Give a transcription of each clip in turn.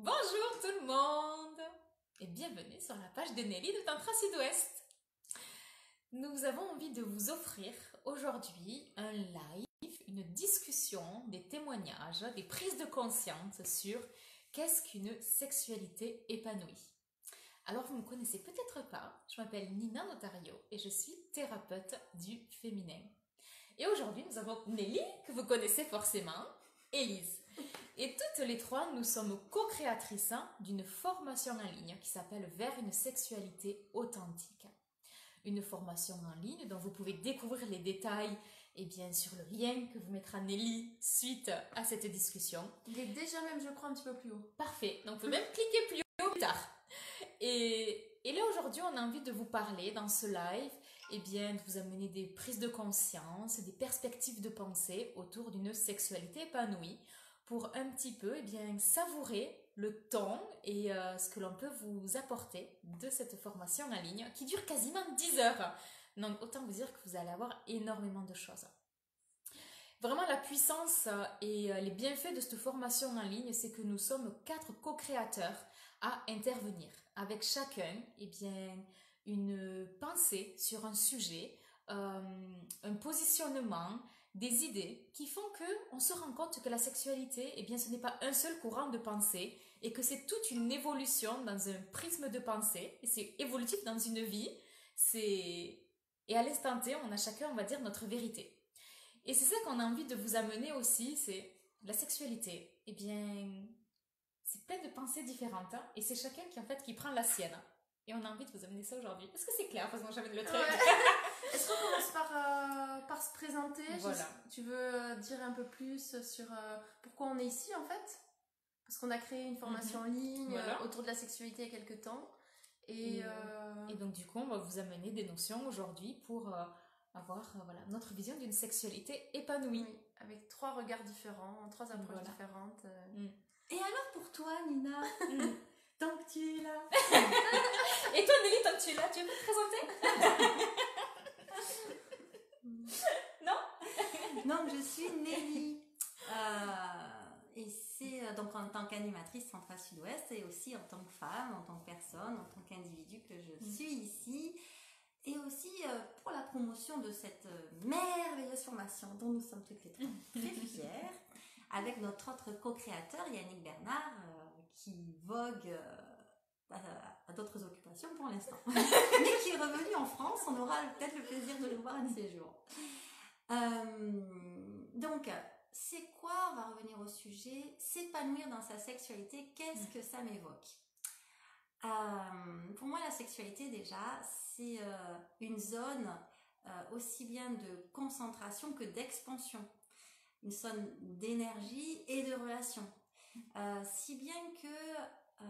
Bonjour tout le monde et bienvenue sur la page de Nelly de Tantra Sud-Ouest. Nous avons envie de vous offrir aujourd'hui un live, une discussion, des témoignages, des prises de conscience sur qu'est-ce qu'une sexualité épanouie. Alors vous ne me connaissez peut-être pas, je m'appelle Nina Notario et je suis thérapeute du féminin. Et aujourd'hui nous avons Nelly, que vous connaissez forcément, Élise. Et toutes les trois, nous sommes co-créatrices hein, d'une formation en ligne qui s'appelle Vers une sexualité authentique. Une formation en ligne dont vous pouvez découvrir les détails et bien sur le lien que vous mettra Nelly suite à cette discussion. Il est déjà même, je crois, un petit peu plus haut. Parfait. Donc, vous pouvez même cliquer plus haut plus tard. Et, et là, aujourd'hui, on a envie de vous parler dans ce live, et bien, de vous amener des prises de conscience, des perspectives de pensée autour d'une sexualité épanouie pour un petit peu et bien, savourer le temps et euh, ce que l'on peut vous apporter de cette formation en ligne qui dure quasiment 10 heures. Donc autant vous dire que vous allez avoir énormément de choses. Vraiment la puissance et euh, les bienfaits de cette formation en ligne, c'est que nous sommes quatre co-créateurs à intervenir avec chacun et bien, une pensée sur un sujet, euh, un positionnement, des idées qui font que on se rend compte que la sexualité, eh bien, ce n'est pas un seul courant de pensée et que c'est toute une évolution dans un prisme de pensée c'est évolutif dans une vie. C'est et à l'instant T, on a chacun, on va dire, notre vérité. Et c'est ça qu'on a envie de vous amener aussi, c'est la sexualité. Eh bien, c'est plein de pensées différentes hein, et c'est chacun qui en fait qui prend la sienne. Et on a envie de vous amener ça aujourd'hui. Est-ce que c'est clair? Parce que j'amène le truc. Est-ce qu'on commence par, euh, par se présenter? Voilà. Je- Tu veux euh, dire un peu plus sur euh, pourquoi on est ici en fait? Parce qu'on a créé une formation en ligne Mhm. Voilà. euh, autour de la sexualité il y a quelques temps. Et, Et, euh, Et donc du coup, on va vous amener des notions aujourd'hui pour euh, avoir euh, voilà, notre vision d'une sexualité épanouie. oui, avec trois regards différents, trois approches Voilà. différentes. euh. Et alors pour toi, Nina, Mm. tant que tu es là, Et toi Nelly, tant que tu es là, tu veux me présenter? donc je suis Nelly. Euh, et c'est euh, donc en tant qu'animatrice Centrale Sud-Ouest et aussi en tant que femme, en tant que personne, en tant qu'individu que je Mm. suis ici. Et aussi euh, pour la promotion de cette euh, merveilleuse formation dont nous sommes toutes les trois très fières, avec notre autre co-créateur Yannick Bernard qui vogue à, à d'autres occupations pour l'instant, mais qui est revenu en France. On aura peut-être le plaisir de le voir un de ces jours. Euh, donc, c'est quoi, on va revenir au sujet, s'épanouir dans sa sexualité, qu'est-ce que ça m'évoque? Euh, Pour moi, la sexualité, déjà, c'est euh, une zone aussi bien de concentration que d'expansion, une zone d'énergie et de relation. Si bien que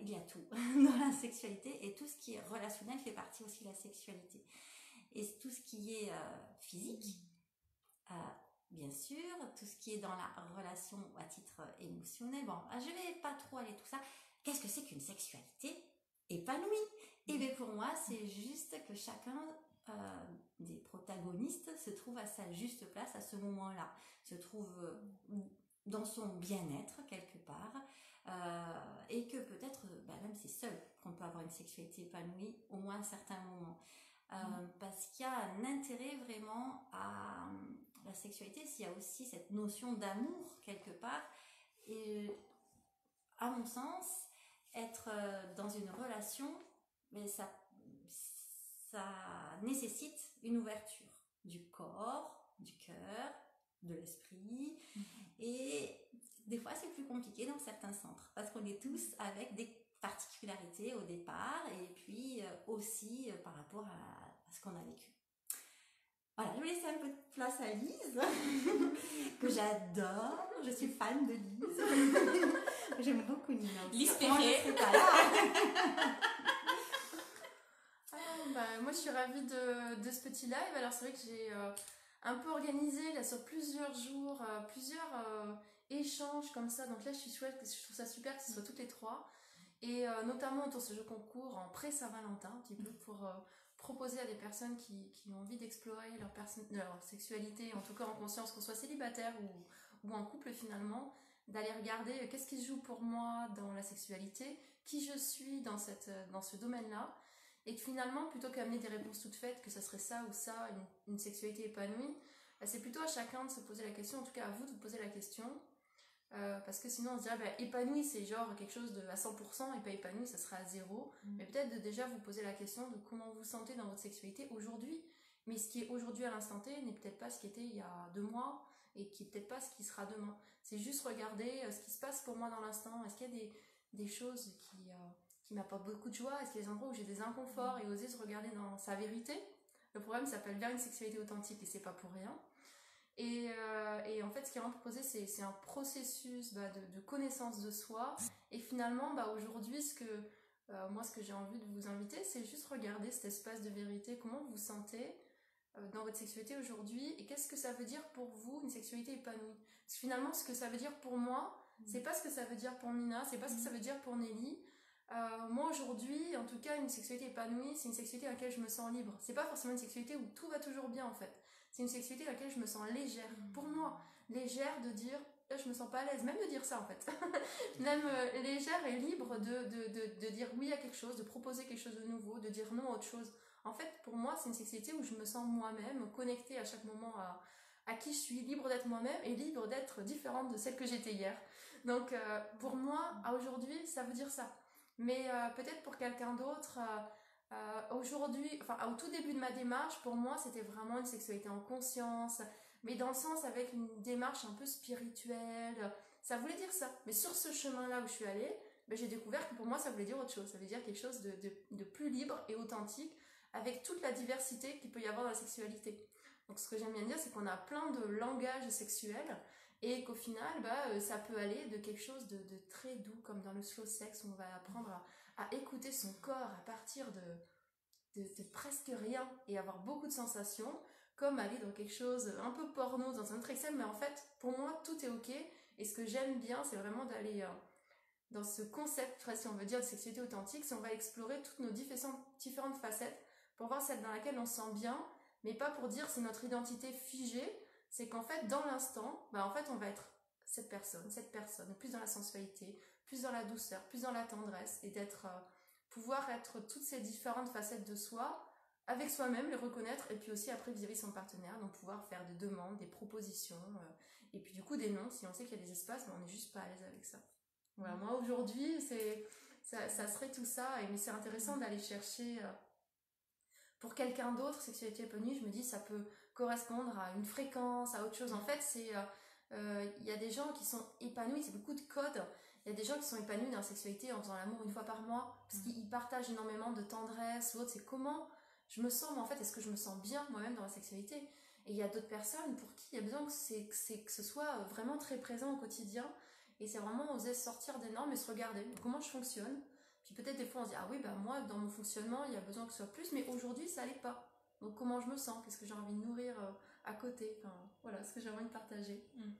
il y a tout dans la sexualité et tout ce qui est relationnel fait partie aussi de la sexualité. Et tout ce qui est euh, physique, euh, bien sûr, tout ce qui est dans la relation à titre émotionnel. Bon, je vais pas trop aller tout ça. Qu'est-ce que c'est qu'une sexualité épanouie? Et bien pour moi, c'est juste que chacun euh, des protagonistes se trouve à sa juste place à ce moment-là, se trouve euh, dans son bien-être quelque part, euh, et que peut-être, bah, même c'est seul qu'on peut avoir une sexualité épanouie, au moins à un certain moment. Euh, Parce qu'il y a un intérêt vraiment à la sexualité, s'il y a aussi cette notion d'amour quelque part, et à mon sens, être euh, dans une relation, mais ça, ça nécessite une ouverture du corps, du cœur, de l'esprit, et des fois c'est plus compliqué dans certains centres, parce qu'on est tous avec des particularités au départ, et puis euh, aussi euh, par rapport à ce qu'on a vécu. Voilà, je vais laisser un peu de place à Lise, que j'adore, je suis fan de Lise. J'aime beaucoup Nina. Lise pas là. Ah, bah, moi, je suis ravie de, de ce petit live. Alors, c'est vrai que j'ai euh, un peu organisé là, sur plusieurs jours, euh, plusieurs euh, échanges comme ça. Donc là, je suis chouette parce que je trouve ça super que ce soit toutes les trois. Et euh, notamment autour de ce jeu concours en pré-Saint-Valentin, un petit peu pour euh, proposer à des personnes qui, ont envie d'explorer leur, sexualité, en tout cas en conscience, qu'on soit célibataire ou, en couple finalement, d'aller regarder qu'est-ce qui joue pour moi dans la sexualité, qui je suis dans, cette, dans ce domaine-là, et que finalement, plutôt qu'amener des réponses toutes faites, que ça serait ça ou ça, une, sexualité épanouie, bah, c'est plutôt à chacun de se poser la question, en tout cas à vous de vous poser la question, euh, parce que sinon on se dirait bah, épanoui c'est genre quelque chose de à 100% et pas épanoui ça sera à zéro. Mm. mais peut-être de déjà vous poser la question de comment vous sentez dans votre sexualité aujourd'hui. Mais ce qui est aujourd'hui à l'instant T n'est peut-être pas ce qui était il y a deux mois et qui est peut-être pas ce qui sera demain. C'est juste regarder euh, ce qui se passe pour moi dans l'instant. Est-ce qu'il y a des, des choses qui, euh, qui m'apportent beaucoup de joie? Est-ce qu'il y a des endroits où j'ai des inconforts et oser se regarder dans sa vérité? Le programme s'appelle vers une sexualité authentique et c'est pas pour rien et, euh, et, en fait, ce qui est vraiment proposé, c'est un processus bah, de, de, connaissance de soi. Et finalement, bah, aujourd'hui, ce que euh, moi, ce que j'ai envie de vous inviter, c'est juste regarder cet espace de vérité, comment vous vous sentez euh, dans votre sexualité aujourd'hui, et qu'est-ce que ça veut dire pour vous une sexualité épanouie? Parce que finalement, ce que ça veut dire pour moi, c'est pas ce que ça veut dire pour Mina, c'est pas ce que ça veut dire pour Nelly. Moi aujourd'hui, en tout cas, une sexualité épanouie, c'est une sexualité dans laquelle je me sens libre. C'est pas forcément une sexualité où tout va toujours bien en fait c'est une sexualité dans laquelle je me sens légère. Pour moi, légère de dire, là, je me sens pas à l'aise, même de dire ça en fait. même euh, légère et libre de, de, de, de, dire oui à quelque chose, de proposer quelque chose de nouveau, de dire non à autre chose. En fait, pour moi, c'est une sexualité où je me sens moi-même, connectée à chaque moment à, à qui je suis, libre d'être moi-même et libre d'être différente de celle que j'étais hier. Donc, euh, pour moi, à aujourd'hui, ça veut dire ça. Mais euh, peut-être pour quelqu'un d'autre, euh, aujourd'hui, enfin au tout début de ma démarche, pour moi c'était vraiment une sexualité en conscience, mais dans le sens avec une démarche un peu spirituelle. Ça voulait dire ça. Mais sur ce chemin-là où je suis allée, ben, j'ai découvert que pour moi ça voulait dire autre chose. Ça veut dire quelque chose de, plus libre et authentique avec toute la diversité qu'il peut y avoir dans la sexualité. Donc ce que j'aime bien dire, c'est qu'on a plein de langages sexuels et qu'au final, bah, euh, ça peut aller de quelque chose de, de, très doux, comme dans le slow sex, où on va apprendre à, à écouter son corps à partir de, de, presque rien et avoir beaucoup de sensations, comme aller dans quelque chose un peu porno, dans un autre mais en fait, pour moi, tout est ok. Et ce que j'aime bien, c'est vraiment d'aller euh, dans ce concept, si on veut dire, de sexualité authentique, si on va explorer toutes nos différentes, différentes facettes pour voir celle dans laquelle on se sent bien, mais pas pour dire c'est notre identité figée, c'est qu'en fait, dans l'instant, bah, en fait, on va être cette personne, cette personne, plus dans la sensualité, plus dans la douceur, plus dans la tendresse et d'être euh, pouvoir être toutes ces différentes facettes de soi avec soi-même, les reconnaître et puis aussi après vis-à-vis de son partenaire, donc pouvoir faire des demandes, des propositions euh, et puis du coup des noms si on sait qu'il y a des espaces mais on n'est juste pas à l'aise avec ça. Voilà, moi aujourd'hui c'est ça, ça, serait tout ça et mais c'est intéressant d'aller chercher euh, pour quelqu'un d'autre sexualité épanouie, je me dis ça peut correspondre à une fréquence, à autre chose. En fait, c'est il y a des gens qui sont épanouis, c'est beaucoup de codes il y a des gens qui sont épanouis dans la sexualité en faisant l'amour une fois par mois, parce mm. qu'ils partagent énormément de tendresse ou autre. C'est comment je me sens, mais en fait, est-ce que je me sens bien moi-même dans la sexualité? Et il y a d'autres personnes pour qui il y a besoin que, c'est, que, ce soit vraiment très présent au quotidien. Et c'est vraiment oser sortir des normes et se regarder. Comment je fonctionne? Puis peut-être des fois on se dit, ah oui, bah moi, dans mon fonctionnement, il y a besoin que ce soit plus, mais aujourd'hui, ça n'allait pas. Donc comment je me sens? Qu'est-ce que j'ai envie de nourrir euh, à côté enfin, Voilà ce que j'ai envie de partager. Mm.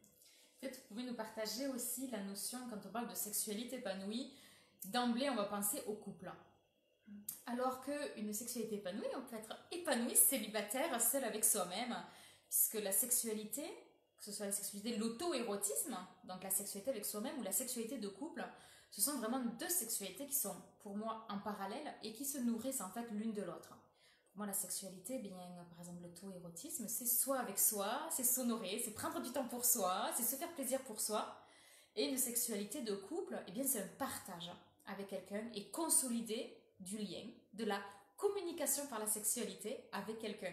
Peut-être vous pouvez nous partager aussi la notion, quand on parle de sexualité épanouie, d'emblée, on va penser au couple. Alors qu'une sexualité épanouie, on peut être épanoui, célibataire, seul avec soi-même, puisque la sexualité, que ce soit la sexualité, l'auto-érotisme, donc la sexualité avec soi-même ou la sexualité de couple, ce sont vraiment deux sexualités qui sont pour moi en parallèle et qui se nourrissent en fait l'une de l'autre moi, la sexualité, eh bien, par exemple, le tout érotisme, c'est soi avec soi, c'est s'honorer, c'est prendre du temps pour soi, c'est se faire plaisir pour soi. Et une sexualité de couple, eh bien, c'est un partage avec quelqu'un et consolider du lien, de la communication par la sexualité avec quelqu'un.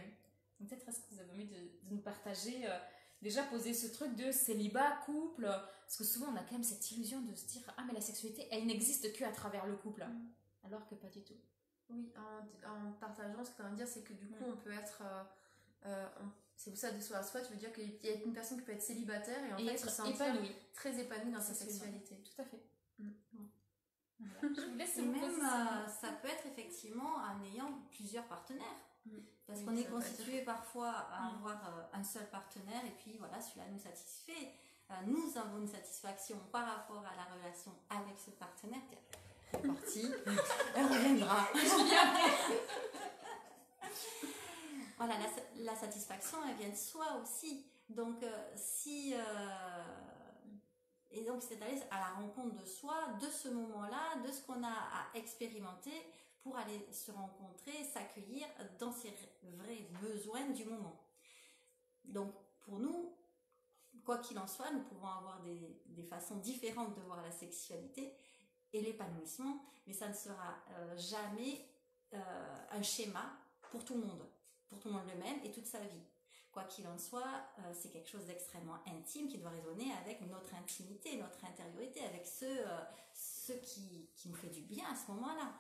Peut-être est-ce que vous avez envie de, nous partager, euh, déjà poser ce truc de célibat, couple, parce que souvent on a quand même cette illusion de se dire, ah mais la sexualité, elle n'existe qu'à travers le couple, mm. alors que pas du tout. Oui, en, partageant, ce que tu veux dire, c'est que du coup, on peut être. Euh, euh, c'est pour ça de soi à soi, tu veux dire qu'il y a une personne qui peut être célibataire et en fait être se sentir très épanouie dans sa sexualité. Tout à fait. Mm. Je vous laisse et même, euh, ça peut être effectivement en ayant plusieurs partenaires. Mm. Parce qu'on est constitué parfois à mm. avoir un seul partenaire et puis voilà, celui-là nous satisfait. nous avons une satisfaction par rapport à la relation avec ce partenaire c'est parti. Elle reviendra. voilà, la, satisfaction, elle vient de soi aussi. Donc, euh, si. Euh, Et donc, c'est aller à la rencontre de soi, de ce moment-là, de ce qu'on a à expérimenter pour aller se rencontrer, s'accueillir dans ses vrais besoins du moment. Donc, pour nous, quoi qu'il en soit, nous pouvons avoir des, façons différentes de voir la sexualité et l'épanouissement, mais ça ne sera euh, jamais euh, un schéma pour tout le monde, pour tout le monde le même et toute sa vie. Quoi qu'il en soit, euh, c'est quelque chose d'extrêmement intime qui doit résonner avec notre intimité, notre intériorité, avec ce, ce qui, nous fait du bien à ce moment-là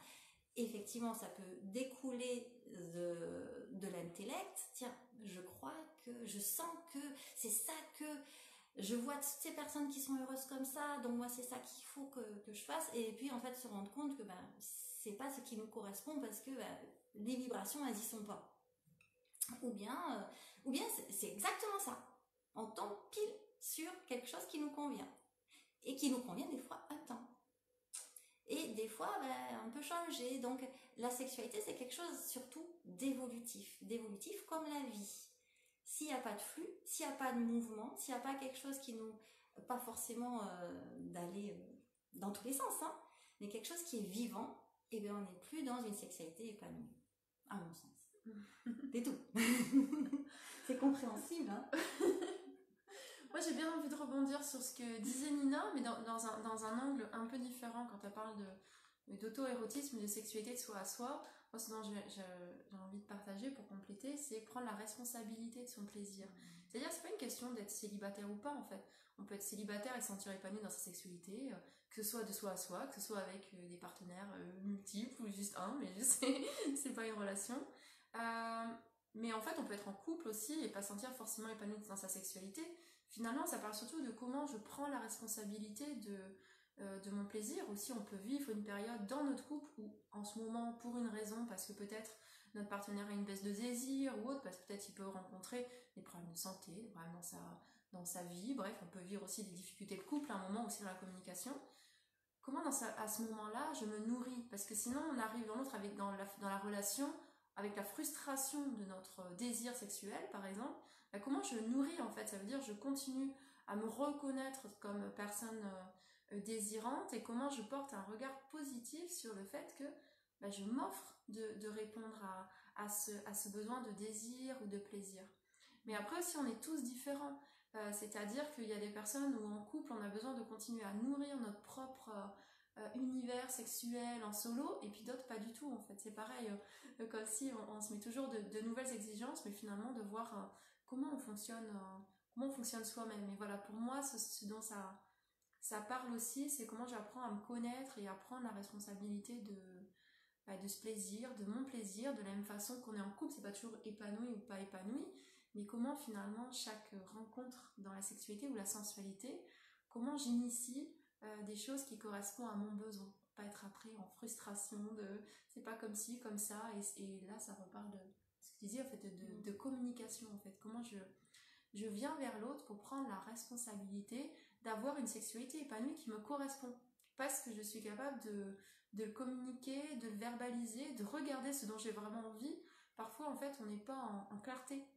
effectivement, ça peut découler de l'intellect. Tiens, je crois que, je sens que c'est ça que je vois toutes ces personnes qui sont heureuses comme ça, donc moi c'est ça qu'il faut que, que, je fasse. Et puis en fait se rendre compte que ben, c'est pas ce qui nous correspond parce que ben, les vibrations elles y sont pas. Ou bien, euh, ou bien c'est exactement ça. On tombe pile sur quelque chose qui nous convient. Et qui nous convient des fois à temps. Et des fois, ben, on peut changer. Donc, la sexualité, c'est quelque chose surtout d'évolutif. D'évolutif comme la vie. S'il n'y a pas de flux, s'il n'y a pas de mouvement, s'il n'y a pas quelque chose qui nous... Pas forcément euh, d'aller euh, dans tous les sens, hein, mais quelque chose qui est vivant, et eh bien on n'est plus dans une sexualité épanouie. À mon sens. C'est tout. c'est compréhensible, hein Moi, j'ai bien envie de rebondir sur ce que disait Nina, mais dans, dans, un, dans un, angle un peu différent quand elle parle de, d'auto-érotisme, de sexualité de soi à soi. Dont j'ai, envie de partager pour compléter, c'est prendre la responsabilité de son plaisir. C'est-à-dire, c'est pas une question d'être célibataire ou pas, en fait. On peut être célibataire et se sentir épanoui dans sa sexualité, euh, que ce soit de soi à soi, que ce soit avec euh, des partenaires euh, multiples ou juste un, mais je sais, c'est pas une relation. mais en fait, on peut être en couple aussi et pas sentir forcément épanoui dans sa sexualité finalement, ça parle surtout de comment je prends la responsabilité de, euh, de mon plaisir. Aussi, on peut vivre une période dans notre couple où, en ce moment, pour une raison, parce que peut-être notre partenaire a une baisse de désir ou autre, parce que peut-être il peut rencontrer des problèmes de santé, des problèmes dans sa, vie. Bref, on peut vivre aussi des difficultés de couple à un moment aussi dans la communication. Comment dans à ce moment-là, je me nourris? Parce que sinon, on arrive dans l'autre avec dans la, dans la relation avec la frustration de notre désir sexuel, par exemple, bah, comment je nourris en fait? Ça veut dire je continue à me reconnaître comme personne euh, désirante et comment je porte un regard positif sur le fait que bah, je m'offre de, répondre à, ce, ce besoin de désir ou de plaisir. Mais après aussi on est tous différents. Euh, c'est-à-dire qu'il y a des personnes où en couple on a besoin de continuer à nourrir notre propre euh, univers sexuel en solo et puis d'autres pas du tout en fait. C'est pareil, comme si on, se met toujours de, nouvelles exigences mais finalement de voir comment on fonctionne, euh, comment on fonctionne soi-même. Et voilà, pour moi, ce, dont ça, ça parle aussi, c'est comment j'apprends à me connaître et à prendre la responsabilité de, bah, de ce plaisir, de mon plaisir, de la même façon qu'on est en couple, c'est pas toujours épanoui ou pas épanoui, mais comment finalement chaque rencontre dans la sexualité ou la sensualité, comment j'initie euh, des choses qui correspondent à mon besoin. Pas être après en frustration de c'est pas comme ci, comme ça, et, et là ça reparle de en fait de, communication en fait comment je je viens vers l'autre pour prendre la responsabilité d'avoir une sexualité épanouie qui me correspond parce que je suis capable de, de communiquer, de le verbaliser, de regarder ce dont j'ai vraiment envie. Parfois, en fait, on n'est pas en, clarté,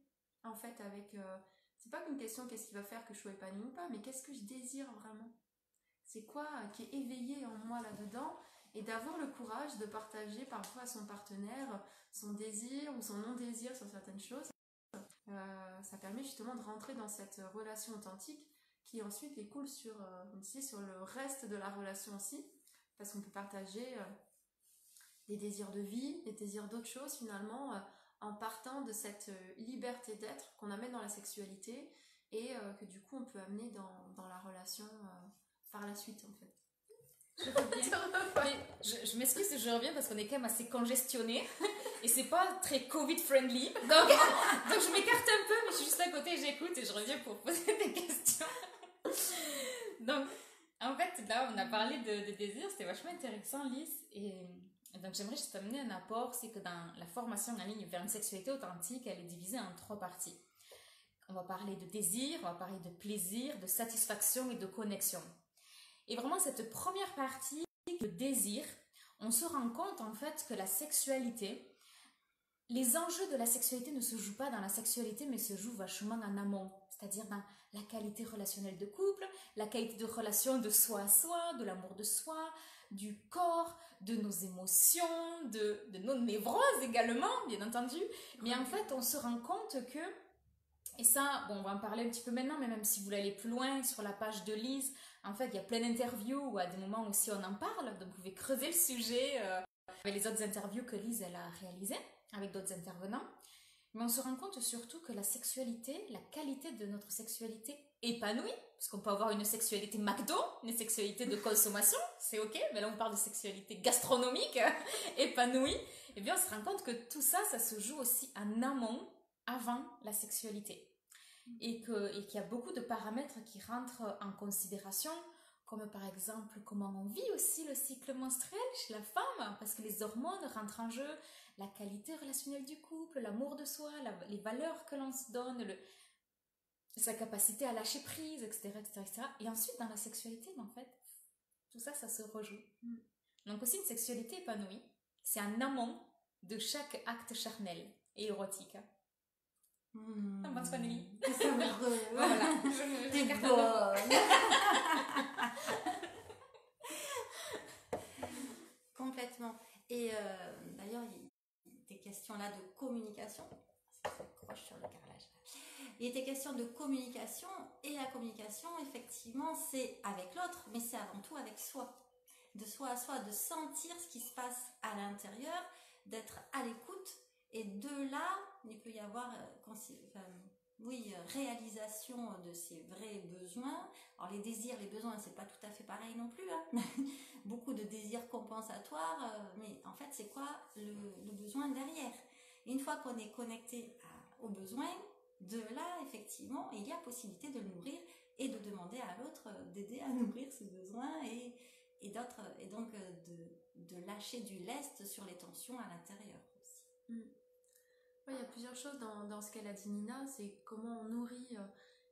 en fait, avec... Euh, c'est pas qu'une question qu'est-ce qui va faire que je sois épanouie ou pas, mais qu'est-ce que je désire vraiment? C'est quoi qui est éveillé en moi là-dedans? Et d'avoir le courage de partager parfois à son partenaire son désir ou son non-désir sur certaines choses. Euh, ça permet justement de rentrer dans cette relation authentique qui ensuite découle sur, euh, sur le reste de la relation aussi, parce qu'on peut partager euh, des désirs de vie, des désirs d'autres choses finalement, en partant de cette liberté d'être qu'on amène dans la sexualité et que du coup on peut amener dans, dans la relation par la suite en fait. Je reviens. je, m'excuse, je reviens parce qu'on est quand même assez congestionné et c'est pas très Covid friendly. Donc, donc je m'écarte un peu, mais je suis juste à côté, j'écoute et je reviens pour poser des questions. Donc, en fait, là, on a parlé de, désir, c'était vachement intéressant, Lys. Et donc, j'aimerais juste amener un apport c'est que dans la formation en ligne vers une sexualité authentique, elle est divisée en trois parties. On va parler de désir, on va parler de plaisir, de satisfaction et de connexion. Et vraiment, cette première partie, le désir, on se rend compte en fait que la sexualité, les enjeux de la sexualité ne se jouent pas dans la sexualité, mais se jouent vachement en amont. C'est-à-dire dans la qualité relationnelle de couple, la qualité de relation de soi à soi, de l'amour de soi, du corps, de nos émotions, de, nos névroses également, bien entendu. Mais en fait, on se rend compte que, et ça, on va en parler un petit peu maintenant, mais même si vous voulez aller plus loin sur la page de Lise, en fait, il y a plein d'interviews où à des moments aussi on en parle, donc vous pouvez creuser le sujet euh, avec les autres interviews que Lise elle a réalisées avec d'autres intervenants. Mais on se rend compte surtout que la sexualité, la qualité de notre sexualité épanouie, parce qu'on peut avoir une sexualité McDo, une sexualité de consommation, c'est ok, mais là on parle de sexualité gastronomique, épanouie, et eh bien on se rend compte que tout ça, ça se joue aussi en amont, avant la sexualité. Et qu'il y a beaucoup de paramètres qui rentrent en considération, comme par exemple comment on vit aussi le cycle menstruel chez la femme, parce que les hormones rentrent en jeu, la qualité relationnelle du couple, l'amour de soi, les valeurs que l'on se donne, le, sa capacité à lâcher prise, etc., etc., Et ensuite, dans la sexualité, en fait, tout ça, ça se rejoue. Mm. Donc aussi, une sexualité épanouie, c'est un amont de chaque acte charnel et érotique. Mmh. Bonne nuit. voilà. T'es bonne. Complètement. Et euh, d'ailleurs, là de communication. Il était question de communication et la communication, effectivement, c'est avec l'autre, mais c'est avant tout avec soi. De soi à soi, de sentir ce qui se passe à l'intérieur, d'être à l'écoute. Et de là, il peut y avoir, euh, oui, euh, réalisation de ses vrais besoins. Alors les désirs, les besoins, c'est pas tout à fait pareil non plus. Hein. Beaucoup de désirs compensatoires, euh, mais en fait, c'est quoi le, besoin derrière? Une fois qu'on est connecté aux besoins, de là, effectivement, il y a possibilité de le nourrir et de demander à l'autre d'aider à nourrir ses besoins et, et, d'autres, et donc de, de, lâcher du lest sur les tensions à l'intérieur aussi. Mm. Il y a plusieurs choses dans, dans ce qu'elle a dit Nina, c'est comment on nourrit euh,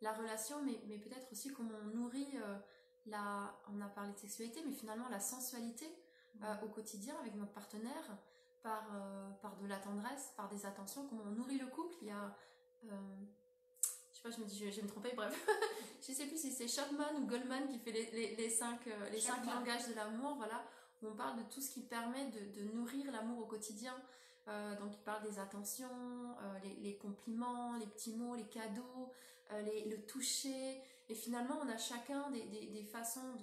la relation, mais, mais peut-être aussi comment on nourrit euh, la... On a parlé de sexualité, mais finalement la sensualité euh, mm. au quotidien avec notre partenaire, par, par de la tendresse, par des attentions, comment on nourrit le couple. Il y a euh, je sais pas, je me dis, je, vais me tromper, bref. je sais plus si c'est Chapman ou Goldman qui fait les, les, cinq, euh, les cinq langages de l'amour, voilà, où on parle de tout ce qui permet de, nourrir l'amour au quotidien. Euh, donc il parle des attentions, les, compliments, les petits mots, les cadeaux, le toucher. Et finalement, on a chacun des, façons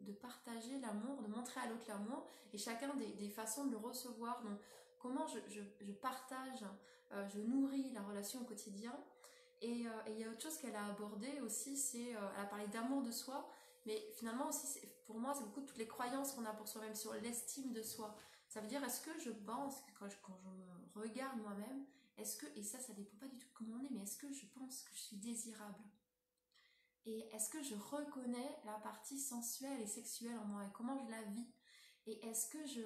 de, partager l'amour, de montrer à l'autre l'amour, et chacun des, façons de le recevoir. Donc comment je, partage euh, je nourris la relation au quotidien. Euh, et il y a autre chose qu'elle a abordé aussi, c'est, euh, elle a parlé d'amour de soi, mais finalement aussi, pour moi, c'est beaucoup toutes les croyances qu'on a pour soi-même sur l'estime de soi. Ça veut dire, est-ce que je pense, quand je, me regarde moi-même, est-ce que, et ça, ça dépend pas du tout de comment on est, mais est-ce que je pense que je suis désirable? Et est-ce que je reconnais la partie sensuelle et sexuelle en moi? Et comment je la vis? Et est-ce que je,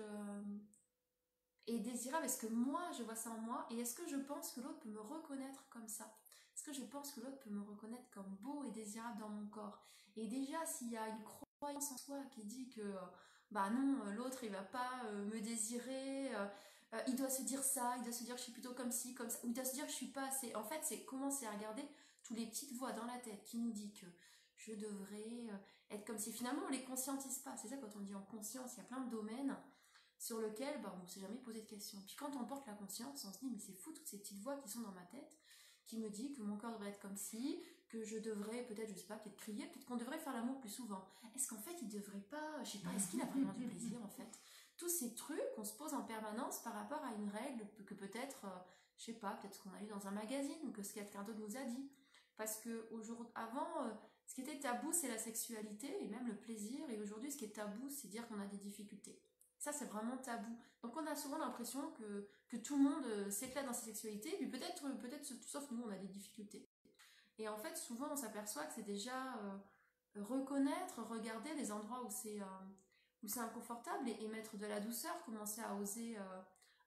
et désirable? Est-ce que moi, je vois ça en moi? Et est-ce que je pense que l'autre peut me reconnaître comme ça? Est-ce que je pense que l'autre peut me reconnaître comme beau et désirable dans mon corps? Et déjà, s'il y a une croyance en soi qui dit que, bah non, l'autre, il va pas euh, me désirer, euh, euh, il doit se dire ça, il doit se dire je suis plutôt comme ci, comme ça, ou il doit se dire je suis pas assez. En fait, c'est commencer à regarder tous les petites voix dans la tête qui nous dit que je devrais être comme si finalement on les conscientise pas. C'est ça quand on dit en conscience, il y a plein de domaines sur lequel bah, on ne s'est jamais posé de questions. Puis quand on porte la conscience, on se dit mais c'est fou toutes ces petites voix qui sont dans ma tête, qui me dit que mon corps devrait être comme ci, que je devrais peut-être, je sais pas, peut-être crier, peut-être qu'on devrait faire l'amour plus souvent. Est-ce qu'en fait il devrait pas, je sais pas, est-ce qu'il a vraiment du plaisir en fait? Tous ces trucs qu'on se pose en permanence par rapport à une règle que peut-être, euh, je sais pas, peut-être qu'on a lu dans un magazine ou que ce quelqu'un d'autre nous a dit. Parce que aujourd'hui, avant, euh, ce qui était tabou, c'est la sexualité et même le plaisir. Et aujourd'hui, ce qui est tabou, c'est dire qu'on a des difficultés. Ça, c'est vraiment tabou. Donc, on a souvent l'impression que, que tout le monde euh, s'éclate dans sa sexualité, puis peut-être, euh, peut-être, sauf nous, on a des difficultés. Et en fait, souvent, on s'aperçoit que c'est déjà euh, reconnaître, regarder les endroits où c'est où c'est inconfortable et, mettre de la douceur, commencer à oser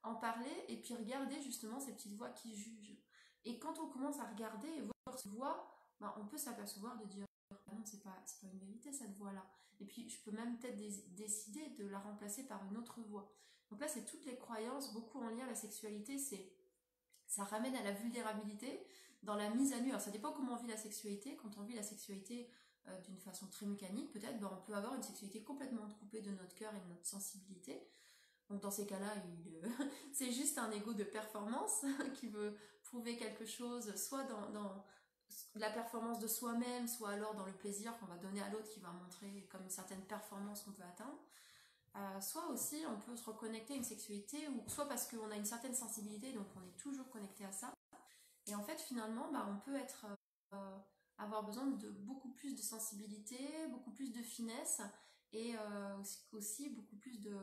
en parler, et puis regarder justement ces petites voix qui jugent. Et quand on commence à regarder et voir ces voix, ben, on peut s'apercevoir de dire non, c'est pas, pas une vérité cette voix-là. Et puis, je peux même peut-être décider de la remplacer par une autre voix. Donc là, c'est toutes les croyances, beaucoup en lien à la sexualité, c'est ça ramène à la vulnérabilité. Dans la mise à nu. Alors ça dépend comment on vit la sexualité. Quand on vit la sexualité euh, d'une façon très mécanique, peut-être, ben, on peut avoir une sexualité complètement coupée de notre cœur et de notre sensibilité. Donc dans ces cas-là, c'est juste un ego de performance qui veut prouver quelque chose, soit dans, la performance de soi-même, soit alors dans le plaisir qu'on va donner à l'autre qui va montrer comme une certaine performance qu'on peut atteindre. Euh, soit aussi on peut se reconnecter à une sexualité, ou soit parce qu'on a une certaine sensibilité, donc on est toujours connecté à ça. Et en fait, finalement, bah, on peut être, euh, avoir besoin de beaucoup plus de sensibilité, beaucoup plus de finesse, et euh, aussi, beaucoup plus de...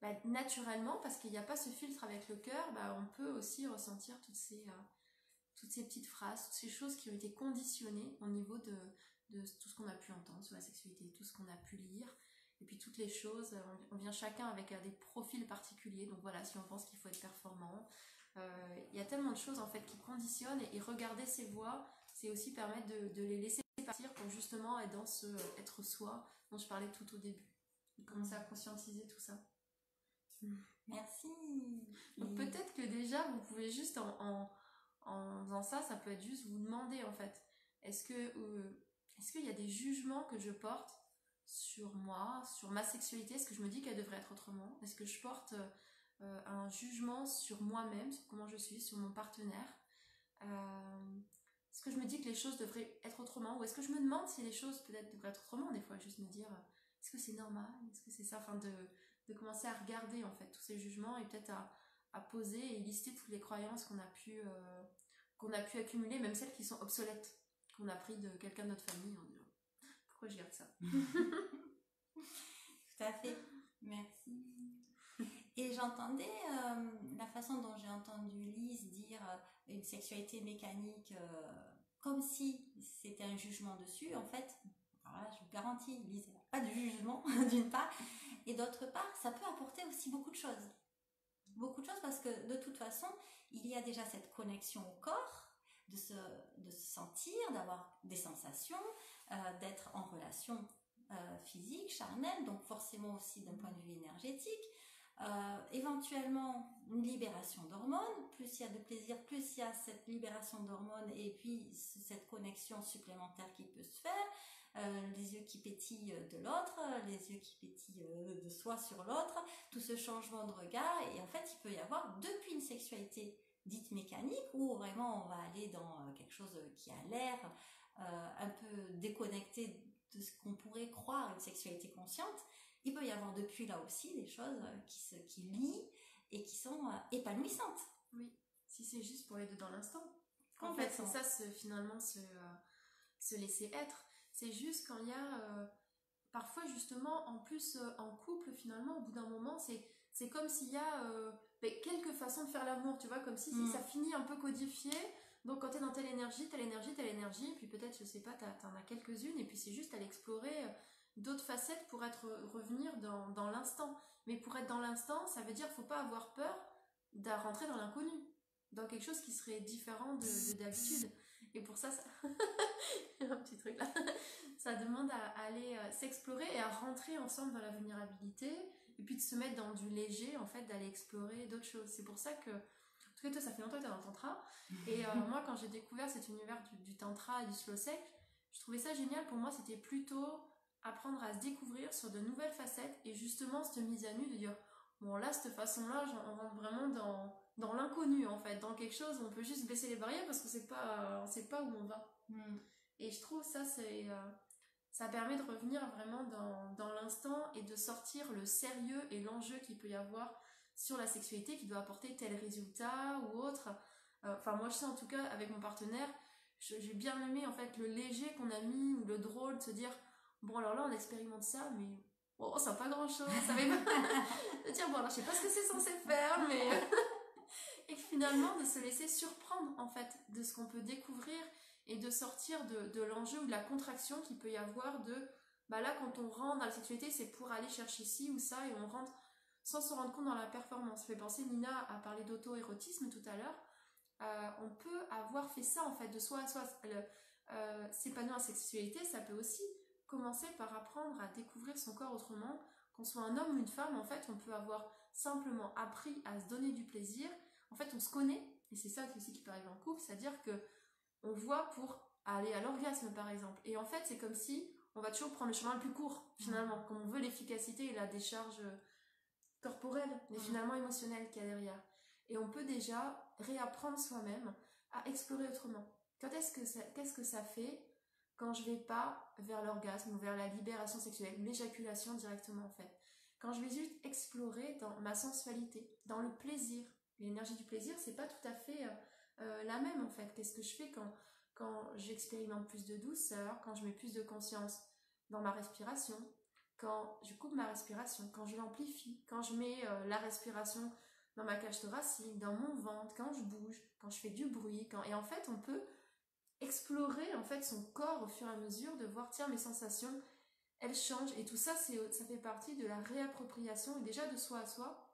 Bah, naturellement, parce qu'il n'y a pas ce filtre avec le cœur, bah, on peut aussi ressentir toutes ces, toutes ces petites phrases, toutes ces choses qui ont été conditionnées au niveau de, de tout ce qu'on a pu entendre sur la sexualité, tout ce qu'on a pu lire. Et puis toutes les choses, on vient chacun avec euh, des profils particuliers. Donc voilà, si on pense qu'il faut être performant, euh, il y a tellement de choses en fait qui conditionnent et, regarder ces voix, c'est aussi permettre de, les laisser partir pour justement être dans ce être soi dont je parlais tout au début. commencer à conscientiser tout ça. Merci. Donc peut-être que déjà vous pouvez juste en, en, faisant ça, ça peut être juste vous demander en fait, est-ce que euh, est-ce qu'il y a des jugements que je porte sur moi, sur ma sexualité? Est-ce que je me dis qu'elle devrait être autrement? Est-ce que je porte euh, un jugement sur moi-même, sur comment je suis, sur mon partenaire. Euh, Est-ce que je me dis que les choses devraient être autrement? Ou est-ce que je me demande si les choses peut-être devraient être autrement Des fois, juste me dire, est-ce que c'est normal? Est-ce que c'est ça? Enfin, de, de, commencer à regarder en fait tous ces jugements et peut-être à, à, poser et lister toutes les croyances qu'on a pu euh, qu'on a pu accumuler, même celles qui sont obsolètes, qu'on a pris de quelqu'un de notre famille je garde ça? Tout à fait. Merci. Et j'entendais euh, la façon dont j'ai entendu Lise dire euh, une sexualité mécanique euh, comme si c'était un jugement dessus. En fait, je vous garantis, Lise pas de jugement d'une part. Et d'autre part, ça peut apporter aussi beaucoup de choses. Beaucoup de choses parce que de toute façon, il y a déjà cette connexion au corps, de se, sentir, d'avoir des sensations, d'être en relation physique, charnelle, donc forcément aussi d'un point de vue énergétique. Euh, éventuellement une libération d'hormones, plus il y a de plaisir, plus il y a cette libération d'hormones et puis cette connexion supplémentaire qui peut se faire, les yeux qui pétillent de l'autre, les yeux qui pétillent de soi sur l'autre, tout ce changement de regard et en fait il peut y avoir depuis une sexualité dite mécanique où vraiment on va aller dans quelque chose qui a l'air euh, un peu déconnecté de ce qu'on pourrait croire une sexualité consciente, il peut y avoir depuis là aussi des choses qui se qui lient et qui sont euh, épanouissantes. Oui, si c'est juste pour être dans l'instant. En fait, c'est ça, ce, finalement, se, euh, se laisser être. C'est juste quand il y a parfois justement en plus en couple finalement au bout d'un moment c'est c'est comme s'il y a ben, quelques façons de faire l'amour tu vois comme si, mm. ça finit un peu codifié donc quand tu es dans telle énergie, telle énergie, telle énergie, puis peut-être, je sais pas, tu en as quelques-unes, et puis c'est juste à l'explorer euh, d'autres facettes pour être revenir dans, dans l'instant. Mais pour être dans l'instant, ça veut dire faut pas avoir peur de rentrer dans l'inconnu, dans quelque chose qui serait différent de d'habitude. Et pour ça, ça... un petit truc là, ça demande à, aller euh, s'explorer et à rentrer ensemble dans la vulnérabilité, et puis de se mettre dans du léger, en fait, d'aller explorer d'autres choses. C'est pour ça que parce que toi, ça fait longtemps que tu es dans le tantra. Et euh, moi, quand j'ai découvert cet univers du, tantra et du slow sex, je trouvais ça génial. Pour moi, c'était plutôt apprendre à se découvrir sur de nouvelles facettes et justement cette mise à nu de dire bon là cette façon là on rentre vraiment dans dans l'inconnu en fait dans quelque chose où on peut juste baisser les barrières parce qu'on sait pas on sait pas où on va hmm. et je trouve ça c'est euh, ça permet de revenir vraiment dans, dans l'instant et de sortir le sérieux et l'enjeu qu'il peut y avoir sur la sexualité qui doit apporter tel résultat ou autre. Euh, enfin, moi, je sais en tout cas, avec mon partenaire, j'ai bien aimé en fait le léger qu'on a mis ou le drôle de se dire bon, alors là, on expérimente ça, mais oh, ça n'a pas grand chose. Ça va de dire bon, alors je sais pas ce que c'est censé faire, mais. et finalement, de se laisser surprendre en fait de ce qu'on peut découvrir et de sortir de, de l'enjeu ou de la contraction qu'il peut y avoir de bah là, quand on rentre dans la sexualité, c'est pour aller chercher ci ou ça et on rentre sans se rendre compte dans la performance. Ça fait penser, Nina a parlé d'auto-érotisme tout à l'heure. Euh, on peut avoir fait ça en fait de soi à soi. Euh, s'épanouir en sexualité, ça peut aussi commencer par apprendre à découvrir son corps autrement. Qu'on soit un homme ou une femme, en fait, on peut avoir simplement appris à se donner du plaisir. En fait, on se connaît Et c'est ça aussi qui peut arriver en couple, c'est-à-dire que on voit pour aller à l'orgasme par exemple. Et en fait, c'est comme si on va toujours prendre le chemin le plus court finalement, comme on veut l'efficacité et la décharge corporelle, mais finalement émotionnelle qu'il y a derrière. Et on peut déjà réapprendre soi-même à explorer autrement. Quand est-ce que ça, qu'est-ce que ça fait quand je vais pas vers l'orgasme ou vers la libération sexuelle, l'éjaculation directement en fait. Quand je vais juste explorer dans ma sensualité, dans le plaisir. L'énergie du plaisir, c'est pas tout à fait euh, euh, la même en fait. Qu'est-ce que je fais quand, quand j'expérimente plus de douceur, quand je mets plus de conscience dans ma respiration, quand je coupe ma respiration, quand je l'amplifie, quand je mets euh, la respiration dans ma cage thoracique, dans mon ventre, quand je bouge, quand je fais du bruit, quand et en fait on peut explorer en fait son corps au fur et à mesure, de voir tiens mes sensations, elles changent. Et tout ça c'est ça fait partie de la réappropriation. Et déjà de soi à soi,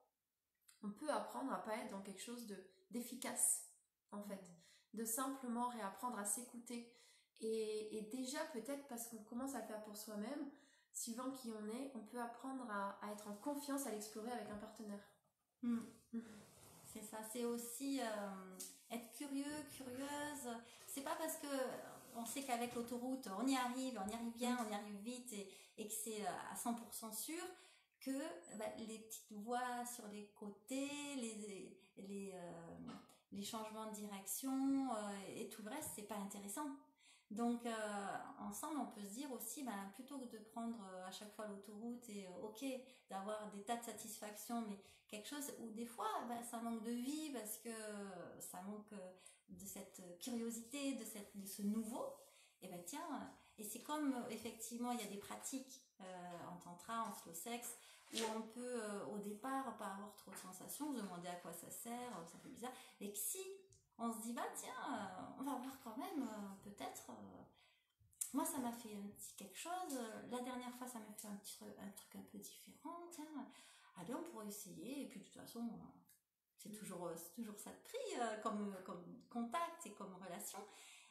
on peut apprendre à pas être dans quelque chose de d'efficace en fait, de simplement réapprendre à s'écouter. Et, déjà peut-être parce qu'on commence à le faire pour soi-même, suivant qui on est, on peut apprendre à, être en confiance à l'explorer avec un partenaire. Hmm. C'est ça, c'est aussi euh, être curieux, curieuse. C'est pas parce que on sait qu'avec l'autoroute, on y arrive, on y arrive bien, on y arrive vite et, que c'est euh, à 100% sûr que bah, les petites voies sur les côtés, les, les, euh, les changements de direction et tout le reste, c'est pas intéressant. Donc ensemble, on peut se dire aussi, ben, plutôt que de prendre à chaque fois l'autoroute et ok, d'avoir des tas de satisfaction, mais quelque chose où des fois bah, ça manque de vie parce que ça manque de cette curiosité, de, cette, de ce nouveau, et eh ben tiens, et c'est comme effectivement il y a des pratiques euh, en tantra, en slow sex, où on peut euh, au départ pas avoir trop de sensations, se demander à quoi ça sert, ça fait bizarre, et que si on se dit bah tiens, euh, on va voir quand même peut-être moi ça m'a fait un petit quelque chose la dernière fois ça m'a fait un, petit, un truc un peu différent tiens allez, on pourrait essayer. Et puis, de toute façon, c'est toujours, euh, toujours ça de prix euh, comme, comme contact et comme relation.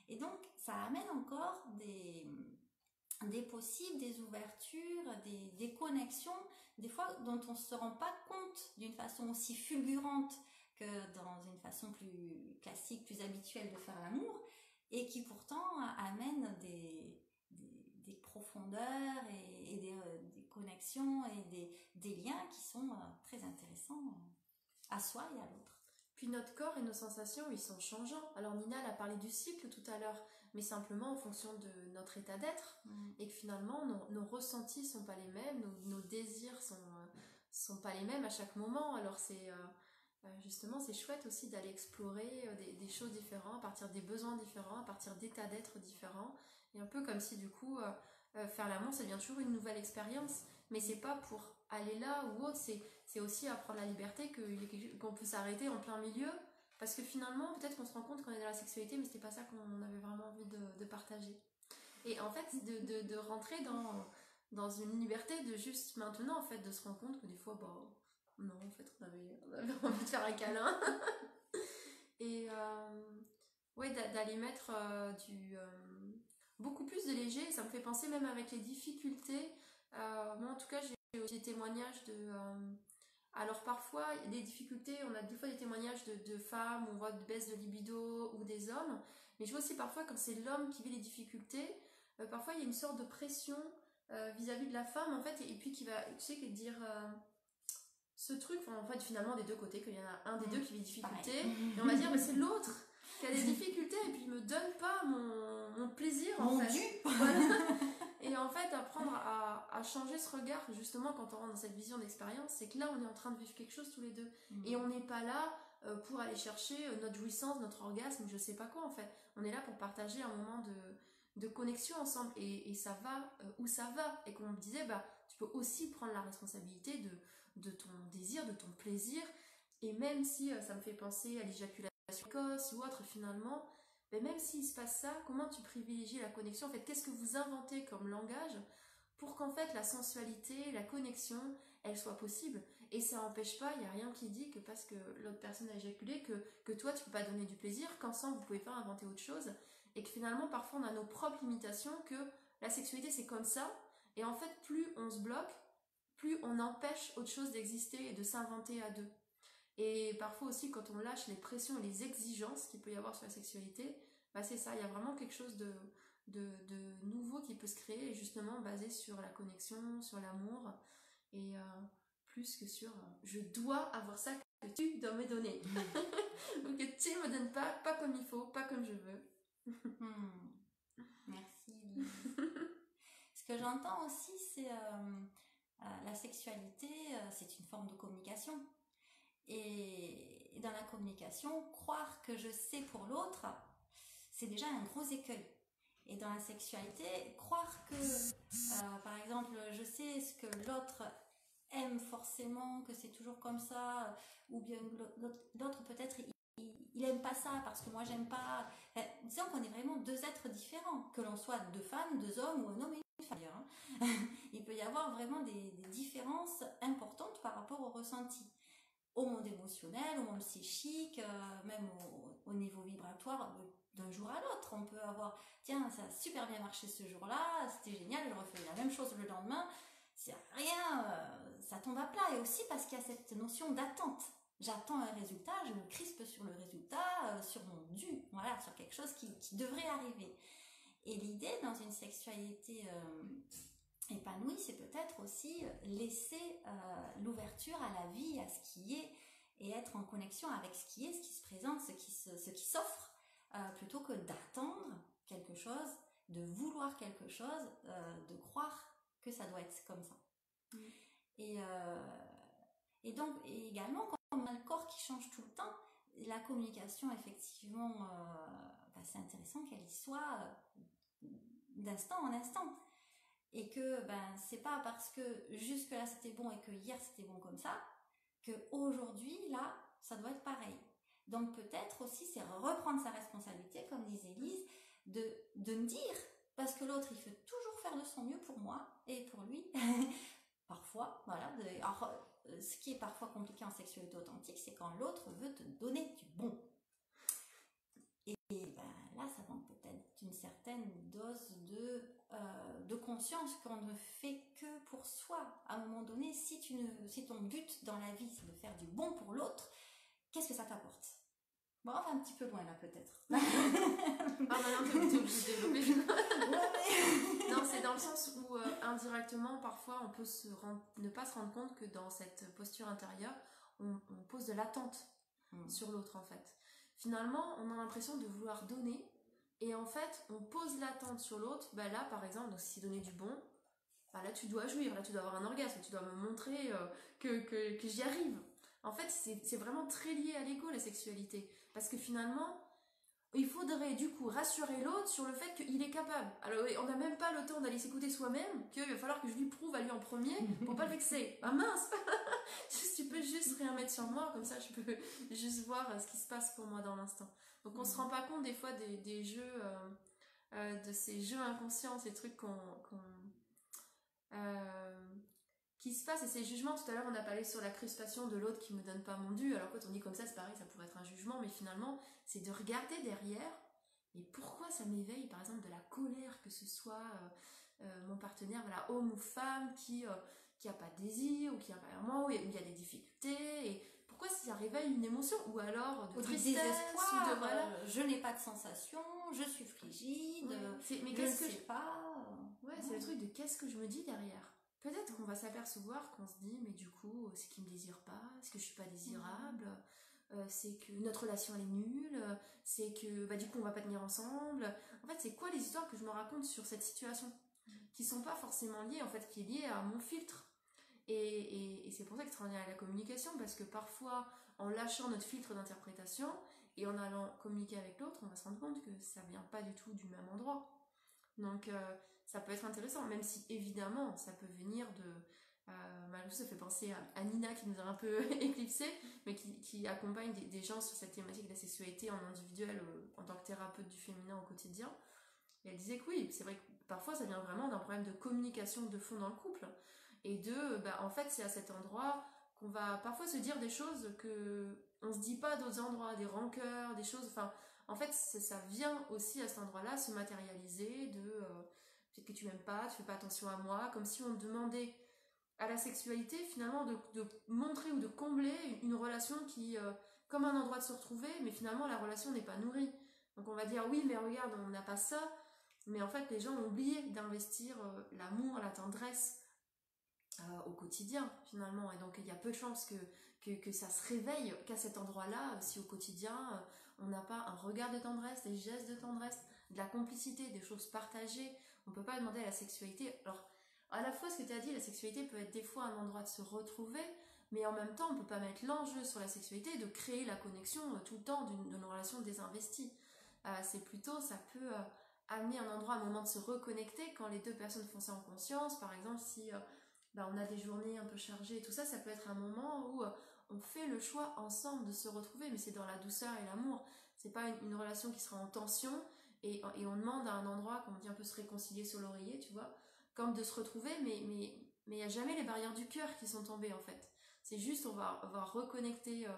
Et donc, ça amène encore des, des possibles, des ouvertures, des, des connexions, des fois dont on ne se rend pas compte d'une façon aussi fulgurante que dans une façon plus classique, plus habituelle de faire l'amour, et qui pourtant amène des, des, profondeurs et, et des, euh, connexions et des, liens qui sont euh, très intéressants euh, à soi et à l'autre. Puis notre corps et nos sensations, ils sont changeants. Alors Nina a parlé du cycle tout à l'heure, mais simplement en fonction de notre état d'être. Mm. Et que finalement, nos, nos, ressentis sont pas les mêmes, nos, nos, désirs sont, euh, sont pas les mêmes à chaque moment. Alors c'est justement, c'est chouette aussi d'aller explorer des, des, choses différentes, à partir des besoins différents, à partir d'états d'être différents. Et un peu comme si du coup, euh, faire l'amour, ça devient toujours une nouvelle expérience. Mais c'est pas pour aller là ou autre, c'est aussi apprendre la liberté qu'on peut s'arrêter en plein milieu. Parce que finalement, peut-être qu'on se rend compte qu'on est dans la sexualité, mais c'était pas ça qu'on avait vraiment envie de, partager. Et en fait, de, de, rentrer dans, dans une liberté de juste maintenant, en fait, de se rendre compte que des fois, bah, non, en fait, on avait, on avait envie de faire un câlin. Et euh, ouais, d'aller mettre euh, du, beaucoup plus de léger. Ça me fait penser même avec les difficultés. Euh, moi, en tout cas, j'ai des témoignages de. Euh, alors parfois, il y a des difficultés, on a des fois des témoignages de, femmes, on voit de baisse de libido ou des hommes, mais je vois aussi parfois quand c'est l'homme qui vit les difficultés, euh, parfois il y a une sorte de pression vis-à-vis de la femme en fait, et, puis qui va, tu sais, dire ce truc, en fait finalement des deux côtés, qu'il y en a un des deux qui vit difficulté, et on va dire mais c'est l'autre qui a des difficultés et puis il me donne pas mon, mon plaisir en fait. Et en fait, apprendre à, à, changer ce regard, justement, quand on rentre dans cette vision d'expérience, c'est que là, on est en train de vivre quelque chose tous les deux. Mm. Et on n'est pas là euh, pour aller chercher euh, notre jouissance, notre orgasme, je sais pas quoi en fait. On est là pour partager un moment de, de connexion ensemble. Et, et ça va euh, où ça va. Et comme on me disait, bah, tu peux aussi prendre la responsabilité de, de ton désir, de ton plaisir. Et même si ça me fait penser à l'éjaculation ou autre finalement, mais même s'il se passe ça, comment tu privilégies la connexion? En fait, qu'est-ce que vous inventez comme langage pour qu'en fait la sensualité, la connexion, elle soit possible? Et ça n'empêche pas, il n'y a rien qui dit que parce que l'autre personne a éjaculé, que, que toi tu peux pas donner du plaisir, qu'ensemble vous pouvez pas inventer autre chose, et que finalement parfois on a nos propres limitations, que la sexualité c'est comme ça, et en fait plus on se bloque, plus on empêche autre chose d'exister et de s'inventer à deux. Et parfois aussi, quand on lâche les pressions et les exigences qu'il peut y avoir sur la sexualité, bah c'est ça, il y a vraiment quelque chose de, de, de, nouveau qui peut se créer, justement basé sur la connexion, sur l'amour, et euh, plus que sur euh, je dois avoir ça que tu dois me donner. Ou que tu me donnes pas, pas comme il faut, pas comme je veux. Hmm. Merci. Ce que j'entends aussi, c'est euh, la sexualité, c'est une forme de communication. Et dans la communication, croire que je sais pour l'autre, c'est déjà un gros écueil. Et dans la sexualité, croire que, euh, par exemple, je sais ce que l'autre aime forcément, que c'est toujours comme ça, ou bien l'autre peut-être il, aime pas ça parce que moi j'aime pas. disons qu'on est vraiment deux êtres différents, que l'on soit deux femmes, deux hommes ou un homme et Hein. il peut y avoir vraiment des, différences importantes par rapport au ressenti au monde émotionnel, au monde psychique, euh, même au, au, niveau vibratoire d'un jour à l'autre. On peut avoir, tiens, ça a super bien marché ce jour-là, c'était génial, je refais la même chose le lendemain. C'est rien, euh, ça tombe à plat. Et aussi parce qu'il y a cette notion d'attente. J'attends un résultat, je me crispe sur le résultat, euh, sur mon dû, voilà, sur quelque chose qui, devrait arriver. Et l'idée dans une sexualité euh, épanouie, c'est peut-être aussi laisser l'ouverture à la vie, à ce qui est, et être en connexion avec ce qui est, ce qui se présente, ce qui, ce qui s'offre euh, plutôt que d'attendre quelque chose, de vouloir quelque chose, euh, de croire que ça doit être comme ça. Mm. Et, euh, et donc, également, quand on a le corps qui change tout le temps, la communication, effectivement, bah, c'est intéressant qu'elle y soit d'instant en instant. Et que ben, c'est pas parce que jusque-là c'était bon et que hier c'était bon comme ça, que aujourd'hui, là, ça doit être pareil. Donc peut-être aussi c'est reprendre sa responsabilité, comme disait Elise, de, de me dire, parce que l'autre il fait toujours faire de son mieux pour moi et pour lui. parfois, voilà. alors, euh, ce qui est parfois compliqué en sexualité authentique, c'est quand l'autre veut te donner du bon. Et ben, là, ça peut-être d'une certaine dose de, euh, de conscience qu'on ne fait que pour soi. À un moment donné, si, tu ne, si ton but dans la vie, c'est de faire du bon pour l'autre, qu'est-ce que ça t'apporte? Bon, on va un petit peu loin là peut-être. ah maintenant développer. non, c'est dans le sens où euh, indirectement, parfois, on peut se ne pas se rendre compte que dans cette posture intérieure, on, pose de l'attente hmm. sur l'autre en fait. Finalement, on a l'impression de vouloir donner et en fait, on pose l'attente sur l'autre. Bah là, par exemple, donc si donner du bon, bah là tu dois jouir, là tu dois avoir un orgasme, tu dois me montrer euh, que, que, que j'y arrive. En fait, c'est vraiment très lié à l'ego, la sexualité. Parce que finalement, il faudrait du coup rassurer l'autre sur le fait qu'il est capable. Alors, on n'a même pas le temps d'aller s'écouter soi-même, qu'il va falloir que je lui prouve à lui en premier pour pas le vexer. Ah mince Tu peux juste rien mettre sur moi, comme ça je peux juste voir euh, ce qui se passe pour moi dans l'instant. Donc on se rend pas compte des fois des, jeux, euh, euh, de ces jeux inconscients, ces trucs qu'on qui se passe et ces jugements, tout à l'heure on a parlé sur la crispation de l'autre qui me donne pas mon dû, alors quand on dit comme ça c'est pareil, ça pourrait être un jugement, mais finalement c'est de regarder derrière, et pourquoi ça m'éveille par exemple de la colère, que ce soit euh, euh, mon partenaire, voilà, homme ou femme, qui euh, qui a pas de désir, ou qui a pas vraiment, où il y a des difficultés, et pourquoi ça réveille une émotion, ou alors de tristesse, ou de, voilà. je n'ai pas de sensation, je suis frigide, mais qu'est-ce que je sais pas. Ouais, c'est le truc de qu'est-ce que je me dis derrière? Peut-être qu'on va s'apercevoir qu'on se dit mais du coup c'est qu'il me désire pas, est-ce que je suis pas désirable, euh, c'est que notre relation elle est nulle, c'est que bah du coup on va pas tenir ensemble. En fait c'est quoi les histoires que je me raconte sur cette situation qui sont pas forcément liées en fait qui est liée à mon filtre? Et, et, c'est pour ça que c'est à la communication parce que parfois en lâchant notre filtre d'interprétation et en allant communiquer avec l'autre on va se rendre compte que ça vient pas du tout du même endroit. Donc euh, ça peut être intéressant, même si évidemment ça peut venir de... Euh, malgré ça fait penser à, Nina qui nous a un peu éclipsé, mais qui, accompagne des, gens sur cette thématique de la sexualité en individuel, euh, en tant que thérapeute du féminin au quotidien. Et elle disait que oui, c'est vrai que parfois ça vient vraiment d'un problème de communication de fond dans le couple. Et de, bah, en fait, c'est à cet endroit qu'on va parfois se dire des choses que on se dit pas d'autres endroits, des rancœurs, des choses. Enfin, en fait, ça vient aussi à cet endroit-là se matérialiser de euh, peut-être que tu m'aimes pas, tu fais pas attention à moi, comme si on demandait à la sexualité finalement de, montrer ou de combler une, relation qui, euh, comme un endroit de se retrouver, mais finalement la relation n'est pas nourrie. Donc on va dire oui, mais regarde, on n'a pas ça, mais en fait les gens ont oublié d'investir euh, l'amour, la tendresse euh, au quotidien finalement, et donc il y a peu de chances que, que, ça se réveille qu'à cet endroit-là, si au quotidien on n'a pas un regard de tendresse, des gestes de tendresse, de la complicité, des choses partagées, on peut pas demander à la sexualité. Alors à la fois ce que tu as dit, la sexualité peut être des fois un endroit de se retrouver, mais en même temps, on peut pas mettre l'enjeu sur la sexualité de créer la connexion euh, tout le temps d'une relation désinvestie. Euh, c'est plutôt, ça peut euh, amener un endroit, un moment de se reconnecter quand les deux personnes font ça en conscience. Par exemple, si euh, bah, on a des journées un peu chargées tout ça, ça peut être un moment où on fait le choix ensemble de se retrouver, mais c'est dans la douceur et l'amour. C'est pas une, relation qui sera en tension et, et on demande à un endroit, comme on dit, un peu se réconcilier sur l'oreiller, tu vois, comme de se retrouver, mais mais mais il y a jamais les barrières du cœur qui sont tombées en fait. C'est juste on va, on va reconnecter euh,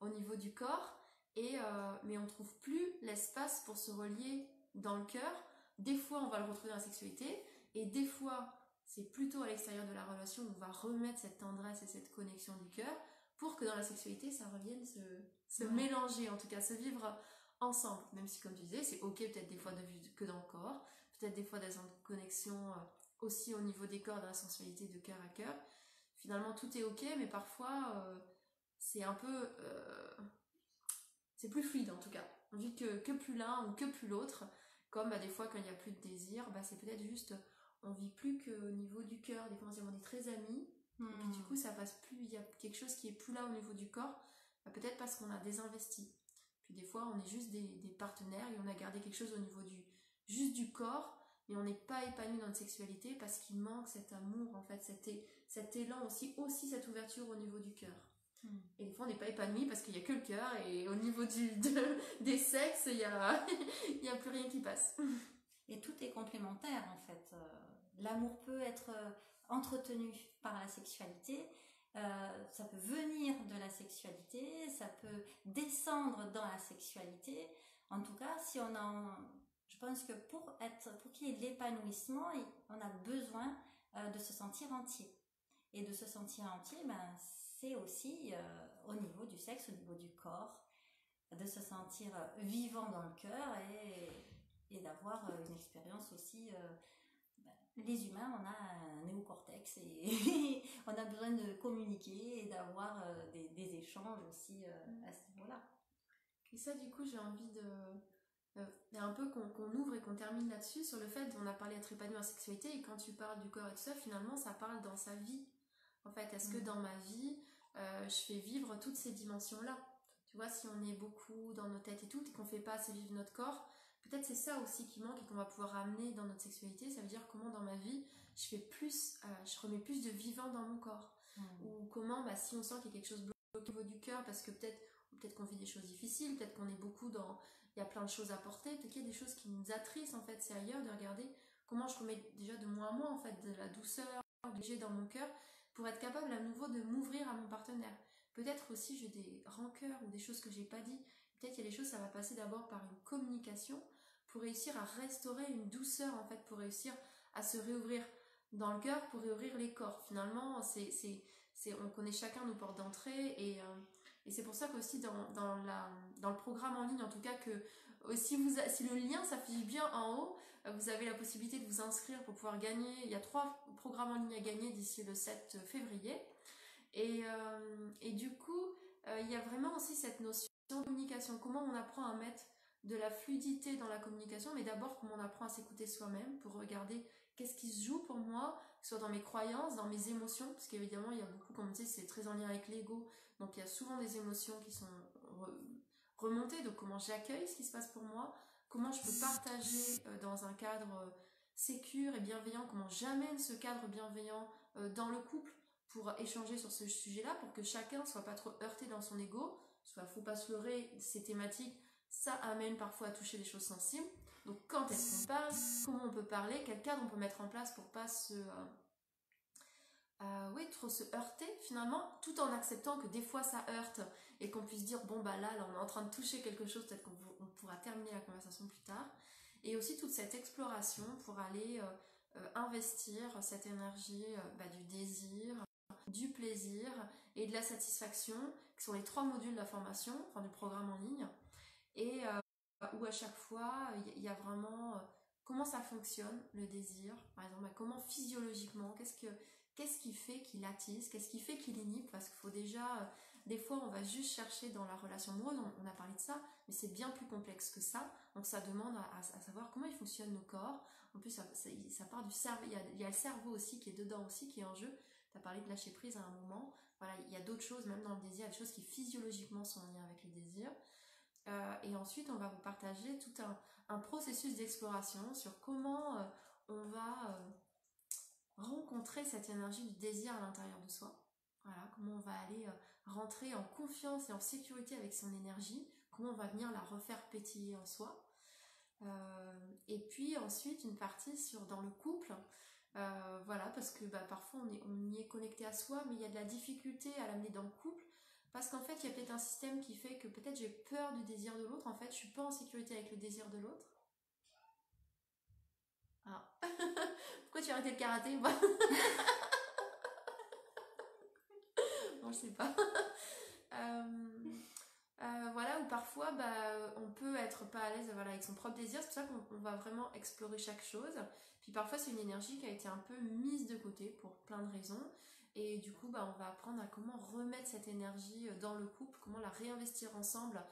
au niveau du corps et euh, mais on trouve plus l'espace pour se relier dans le cœur. Des fois on va le retrouver dans la sexualité et des fois c'est plutôt à l'extérieur de la relation où on va remettre cette tendresse et cette connexion du cœur pour que dans la sexualité ça revienne se, se Ouais. mélanger en tout cas se vivre ensemble. Même si comme tu disais c'est ok peut-être des fois de vivre que dans le corps, peut-être des fois d'être en connexion euh, aussi au niveau des corps, dans la sensualité de cœur à cœur. Finalement, tout est ok, mais parfois, euh, c'est un peu... euh, c'est plus fluide en tout cas. On vit que, que plus l'un ou que plus l'autre. Comme bah, des fois, quand il n'y a plus de désir, bah, c'est peut-être juste... On vit plus qu'au niveau du cœur. Des fois, on est très amis. Et puis du Hmm. coup, ça passe plus... Il y a quelque chose qui est plus là au niveau du corps. Bah, peut-être parce qu'on a désinvesti. Puis des fois, on est juste des, des partenaires et on a gardé quelque chose au niveau du juste du corps, mais on n'est pas épanoui dans notre sexualité parce qu'il manque cet amour, en fait, cet, élan aussi, aussi cette ouverture au niveau du cœur. Hmm. Et des fois, on n'est pas épanoui parce qu'il n'y a que le cœur et au niveau du, de- des sexes, il n'y a, y a plus rien qui passe. Et tout est complémentaire en fait. Euh, L'amour peut être euh, entretenu par la sexualité, euh, ça peut venir de la sexualité, ça peut descendre dans la sexualité. En tout cas, si on a, je pense que pour être, pour qu'il y ait de l'épanouissement, on a besoin euh, de se sentir entier. Et de se sentir entier, ben, c'est aussi euh, au niveau du sexe, au niveau du corps, de se sentir vivant dans le cœur et, d'avoir une expérience aussi. Les humains, on a un néocortex et on a besoin de communiquer et d'avoir euh, des, des échanges aussi euh, à ce niveau-là. Et ça, du coup, j'ai envie de. euh, un peu qu'on qu'on ouvre et qu'on termine là-dessus sur le fait on a parlé d'être épanoui en sexualité et quand tu parles du corps et tout ça finalement ça parle dans sa vie en fait est-ce que Mhm. dans ma vie euh, je fais vivre toutes ces dimensions là tu vois si on est beaucoup dans nos têtes et tout et qu'on fait pas assez vivre notre corps peut-être c'est ça aussi qui manque et qu'on va pouvoir ramener dans notre sexualité. Ça veut dire comment dans ma vie je fais plus euh, je remets plus de vivant dans mon corps. Ou comment bah, si on sent qu'il y a quelque chose bloqué au niveau du cœur parce que peut-être peut-être qu'on vit des choses difficiles peut-être qu'on est beaucoup dans il y a plein de choses à porter peut-être qu'il y a des choses qui nous attristent en fait c'est ailleurs de regarder comment je remets déjà de moins en moins en fait de la douceur que j'ai dans mon cœur pour être capable à nouveau de m'ouvrir à mon partenaire. Peut-être aussi j'ai des rancœurs ou des choses que j'ai pas dit. Peut-être il y a des choses ça va passer d'abord par une communication pour réussir à restaurer une douceur en fait pour réussir à se réouvrir dans le cœur pour réouvrir les corps finalement c'est c'est c'est on connaît chacun nos portes d'entrée et euh, et c'est pour ça qu'aussi dans, dans, la, dans le programme en ligne, en tout cas, que euh, si, vous, si le lien s'affiche bien en haut, euh, vous avez la possibilité de vous inscrire pour pouvoir gagner. Il y a trois programmes en ligne à gagner d'ici le 7 février. Et, et du coup, il y a vraiment aussi cette notion de communication. Comment on apprend à mettre de la fluidité dans la communication, mais d'abord comment on apprend à s'écouter soi-même pour regarder qu'est-ce qui se joue pour moi, soit dans mes croyances, dans mes émotions, parce qu'évidemment, il y a beaucoup, comme tu sais, c'est très en lien avec l'ego, donc il y a souvent des émotions qui sont re- remontées, donc comment j'accueille ce qui se passe pour moi, comment je peux partager euh, dans un cadre euh, sécure et bienveillant, comment j'amène ce cadre bienveillant euh, dans le couple pour échanger sur ce sujet-là, pour que chacun soit pas trop heurté dans son ego, soit faut pas se leurrer, ces thématiques, ça amène parfois à toucher des choses sensibles. Donc quand est-ce qu'on parle, comment on peut parler, quel cadre on peut mettre en place pour pas se euh, euh, oui, trop se heurter finalement, tout en acceptant que des fois ça heurte et qu'on puisse dire bon bah là, là on est en train de toucher quelque chose, peut-être qu'on pourra terminer la conversation plus tard. Et aussi toute cette exploration pour aller euh, investir cette énergie bah, du désir, du plaisir et de la satisfaction, qui sont les trois modules de la formation, du programme en ligne, et où à chaque fois, il y a vraiment comment ça fonctionne, le désir, par exemple, comment physiologiquement, qu'est-ce que qu'est-ce qui fait qu'il attise, qu'est-ce qui fait qu'il inhibe, parce qu'il faut déjà, des fois on va juste chercher dans la relation amoureuse, on, a parlé de ça, mais c'est bien plus complexe que ça, donc ça demande à, savoir comment il fonctionne nos corps, en plus ça, part du cerveau, il y, a, il y, a, le cerveau aussi qui est dedans aussi, qui est en jeu, tu as parlé de lâcher prise à un moment, voilà, il y a d'autres choses, même dans le désir, des choses qui physiologiquement sont en lien avec le désir, euh, et ensuite on va vous partager tout un, processus d'exploration sur comment euh, on va euh, rencontrer cette énergie du désir à l'intérieur de soi. Voilà, comment on va aller rentrer en confiance et en sécurité avec son énergie, comment on va venir la refaire pétiller en soi. et puis ensuite une partie sur dans le couple, voilà, parce que bah, parfois on, est, on y est connecté à soi, mais il y a de la difficulté à l'amener dans le couple, parce qu'en fait il y a peut-être un système qui fait que peut-être j'ai peur du désir de l'autre, en fait je suis pas en sécurité avec le désir de l'autre. Ah. Pourquoi tu as arrêté le karaté moi? Non, je sais pas. Euh, euh, voilà, ou parfois bah, on peut être pas à l'aise avec son propre désir, c'est pour ça qu'on va vraiment explorer chaque chose. Puis parfois c'est une énergie qui a été un peu mise de côté pour plein de raisons. Et du coup, bah, on va apprendre à comment remettre cette énergie dans le couple, comment la réinvestir ensemble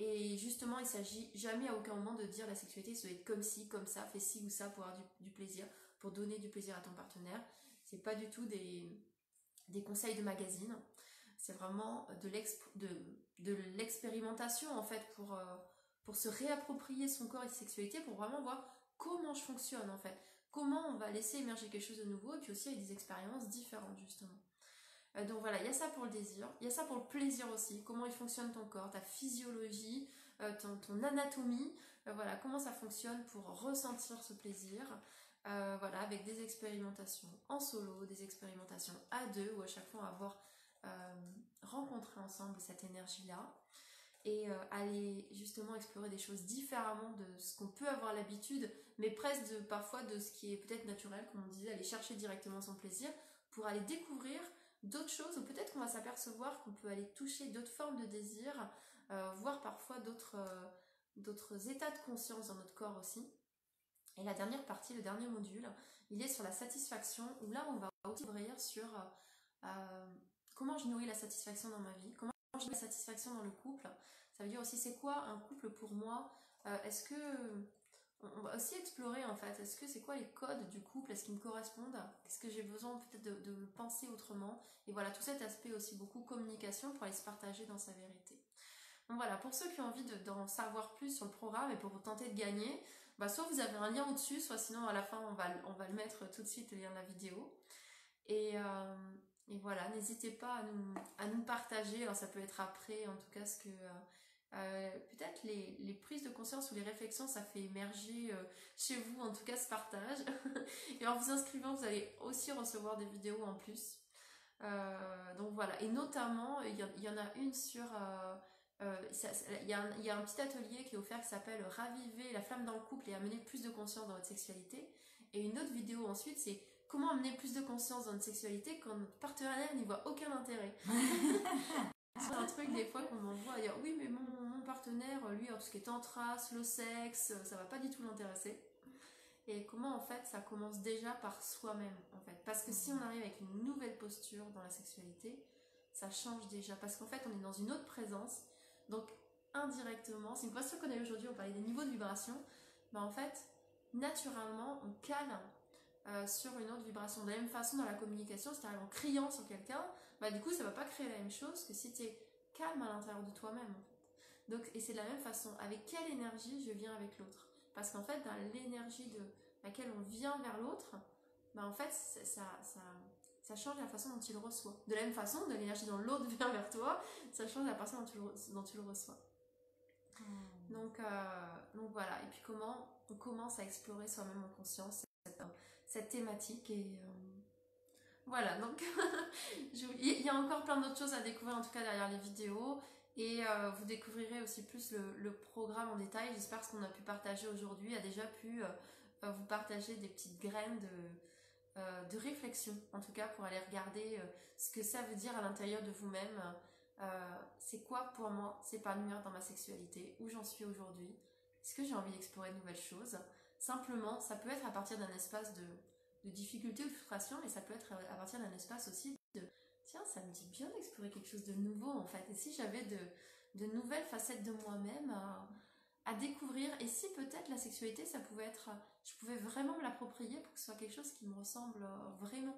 et justement, il s'agit jamais à aucun moment de dire la sexualité, ça doit être comme ci, comme ça, fais ci ou ça pour avoir du, plaisir, pour donner du plaisir à ton partenaire. C'est pas du tout des, des conseils de magazine. C'est vraiment de l'expérimentation en fait pour, euh, pour se réapproprier son corps et sa sexualité pour vraiment voir comment je fonctionne en fait. Comment on va laisser émerger quelque chose de nouveau et puis aussi avec des expériences différentes justement. Euh, donc voilà, il y a ça pour le désir, il y a ça pour le plaisir aussi, comment il fonctionne ton corps, ta physiologie, euh, ton, anatomie, euh, voilà, comment ça fonctionne pour ressentir ce plaisir, voilà, avec des expérimentations en solo, des expérimentations à deux, où à chaque fois avoir rencontré ensemble cette énergie-là, et aller justement explorer des choses différemment de ce qu'on peut avoir l'habitude, mais presque parfois de ce qui est peut-être naturel, comme on disait, aller chercher directement son plaisir, pour aller découvrir d'autres choses, ou peut-être qu'on va s'apercevoir qu'on peut aller toucher d'autres formes de désir, euh, voir parfois d'autres euh, états de conscience dans notre corps aussi. Et la dernière partie, le dernier module, il est sur la satisfaction, où là on va aussi ouvrir sur euh, comment je nourris la satisfaction dans ma vie, comment je la satisfaction dans le couple. Ça veut dire aussi c'est quoi un couple pour moi? Est-ce que on va aussi explorer en fait, est-ce que c'est quoi les codes du couple, est-ce qu'ils me correspondent? Est-ce que j'ai besoin peut-être de, penser autrement? Et voilà, tout cet aspect aussi beaucoup communication pour aller se partager dans sa vérité. Donc voilà, pour ceux qui ont envie d'en savoir plus sur le programme et pour tenter de gagner, bah soit vous avez un lien au-dessus, soit sinon à la fin on va, on va le mettre tout de suite, le lien de la vidéo. Et, euh, et voilà, n'hésitez pas à nous, à nous partager, alors ça peut être après en tout cas ce que... Euh, euh, peut-être les, les, prises de conscience ou les réflexions, ça fait émerger euh, chez vous en tout cas ce partage. et en vous inscrivant, vous allez aussi recevoir des vidéos en plus. Donc voilà, et notamment, il y, en a une sur... Il y, a un, y, a un petit atelier qui est offert qui s'appelle Raviver la flamme dans le couple et amener plus de conscience dans votre sexualité. Et une autre vidéo ensuite, c'est comment amener plus de conscience dans notre sexualité quand notre partenaire n'y voit aucun intérêt. C'est un truc des fois qu'on m'envoie dire oui mais mon, mon, partenaire lui tout ce qui est tantra, le sexe, ça va pas du tout l'intéresser. Et comment en fait ça commence déjà par soi-même en fait. Parce que si on arrive avec une nouvelle posture dans la sexualité, ça change déjà. Parce qu'en fait on est dans une autre présence. Donc indirectement, c'est une posture qu'on a aujourd'hui, on parlait des niveaux de vibration. Ben en fait, naturellement, on cale euh, sur une autre vibration. De la même façon dans la communication, si tu arrives en criant sur quelqu'un, bah du coup ça va pas créer la même chose que si tu es calme à l'intérieur de toi-même Donc, et c'est de la même façon, avec quelle énergie je viens avec l'autre? Parce qu'en fait, dans l'énergie de laquelle on vient vers l'autre, bah en fait, ça, ça, ça, change la façon dont tu le reçois. De la même façon, de l'énergie dont l'autre vient vers toi, ça change la façon dont tu le, dont tu le reçois. Hmm. Donc, euh, donc voilà, et puis comment on commence à explorer soi-même en conscience cette, thématique et... Euh, voilà, donc il y a encore plein d'autres choses à découvrir en tout cas derrière les vidéos et euh, vous découvrirez aussi plus le, programme en détail. J'espère ce qu'on a pu partager aujourd'hui a déjà pu euh, vous partager des petites graines euh, de réflexion, en tout cas pour aller regarder ce que ça veut dire à l'intérieur de vous-même. c'est quoi pour moi s'épanouir dans ma sexualité, où j'en suis aujourd'hui, est-ce que j'ai envie d'explorer de nouvelles choses? Simplement, ça peut être à partir d'un espace de, de difficulté ou de frustration, mais ça peut être à partir d'un espace aussi de tiens, ça me dit bien d'explorer quelque chose de nouveau en fait. Et si j'avais de, de nouvelles facettes de moi-même à, découvrir, et si peut-être la sexualité, ça pouvait être, je pouvais vraiment me l'approprier pour que ce soit quelque chose qui me ressemble vraiment.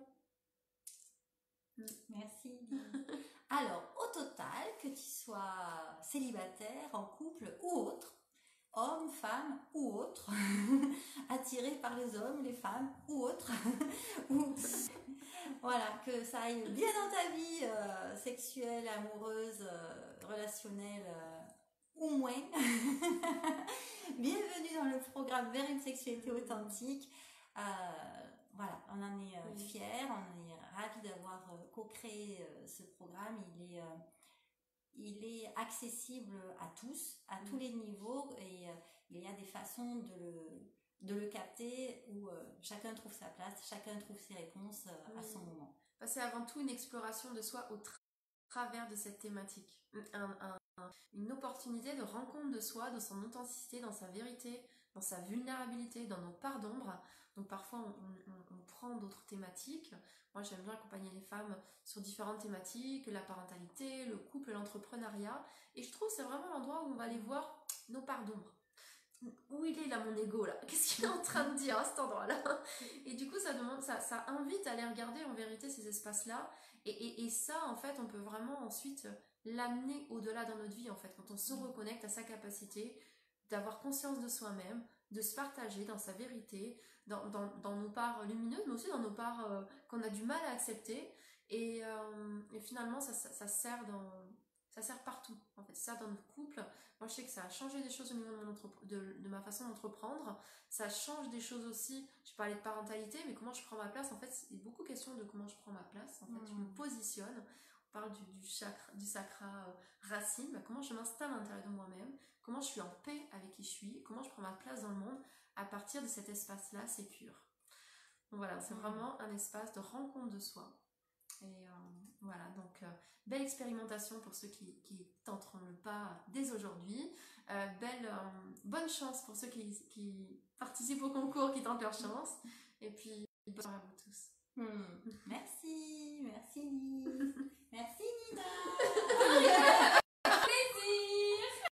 Mm. Merci. Alors, au total, que tu sois célibataire, en couple ou autre, homme, femme ou autre, attiré par les hommes, les femmes ou autres, voilà, que ça aille bien dans ta vie euh, sexuelle, amoureuse, euh, relationnelle euh, ou moins. Bienvenue dans le programme Vers une sexualité authentique. voilà, on en est fiers, on est ravis d'avoir co-créé ce programme. Il est il est accessible à tous, à tous les niveaux, et il y a des façons de le, de le capter où euh, chacun trouve sa place, chacun trouve ses réponses euh, à son moment. Bah, c'est avant tout une exploration de soi au travers de cette thématique. une opportunité de rencontre de soi, de son authenticité, dans sa vérité, dans sa vulnérabilité, dans nos parts d'ombre. Donc parfois on, on prend d'autres thématiques. Moi j'aime bien accompagner les femmes sur différentes thématiques, la parentalité, le couple, l'entrepreneuriat. Et je trouve que c'est vraiment l'endroit où on va aller voir nos parts d'ombre où il est là mon ego là? Qu'est-ce qu'il est en train de dire à cet endroit-là? Et du coup, ça demande, ça, ça invite à aller regarder en vérité ces espaces-là. Et, et, ça, en fait, on peut vraiment ensuite l'amener au-delà dans notre vie, en fait, quand on se reconnecte à sa capacité d'avoir conscience de soi-même, de se partager dans sa vérité, dans, dans, dans, nos parts lumineuses, mais aussi dans nos parts euh, qu'on a du mal à accepter. Et, euh, et finalement, ça, ça, ça, sert dans, ça sert partout. En fait, ça dans le couple. Moi, je sais que ça a changé des choses au niveau de, de, ma façon d'entreprendre. Ça change des choses aussi. Je parlais de parentalité, mais comment je prends ma place. En fait, il y a beaucoup de questions de comment je prends ma place. En fait, je me mmh. positionne. On parle du, du, chakra, du sacra euh, racine. Bah, comment je m'installe à l'intérieur de moi-même. Comment je suis en paix avec qui je suis. Comment je prends ma place dans le monde à partir de cet espace-là sécure. Donc voilà, c'est mmh. vraiment un espace de rencontre de soi. Et euh, voilà, donc euh, belle expérimentation pour ceux qui, qui tenteront le pas dès aujourd'hui. Euh, belle, bonne chance pour ceux qui, qui, participent au concours, qui tentent leur chance. Et puis, bonne à vous tous. Hmm. Merci, merci merci Nina.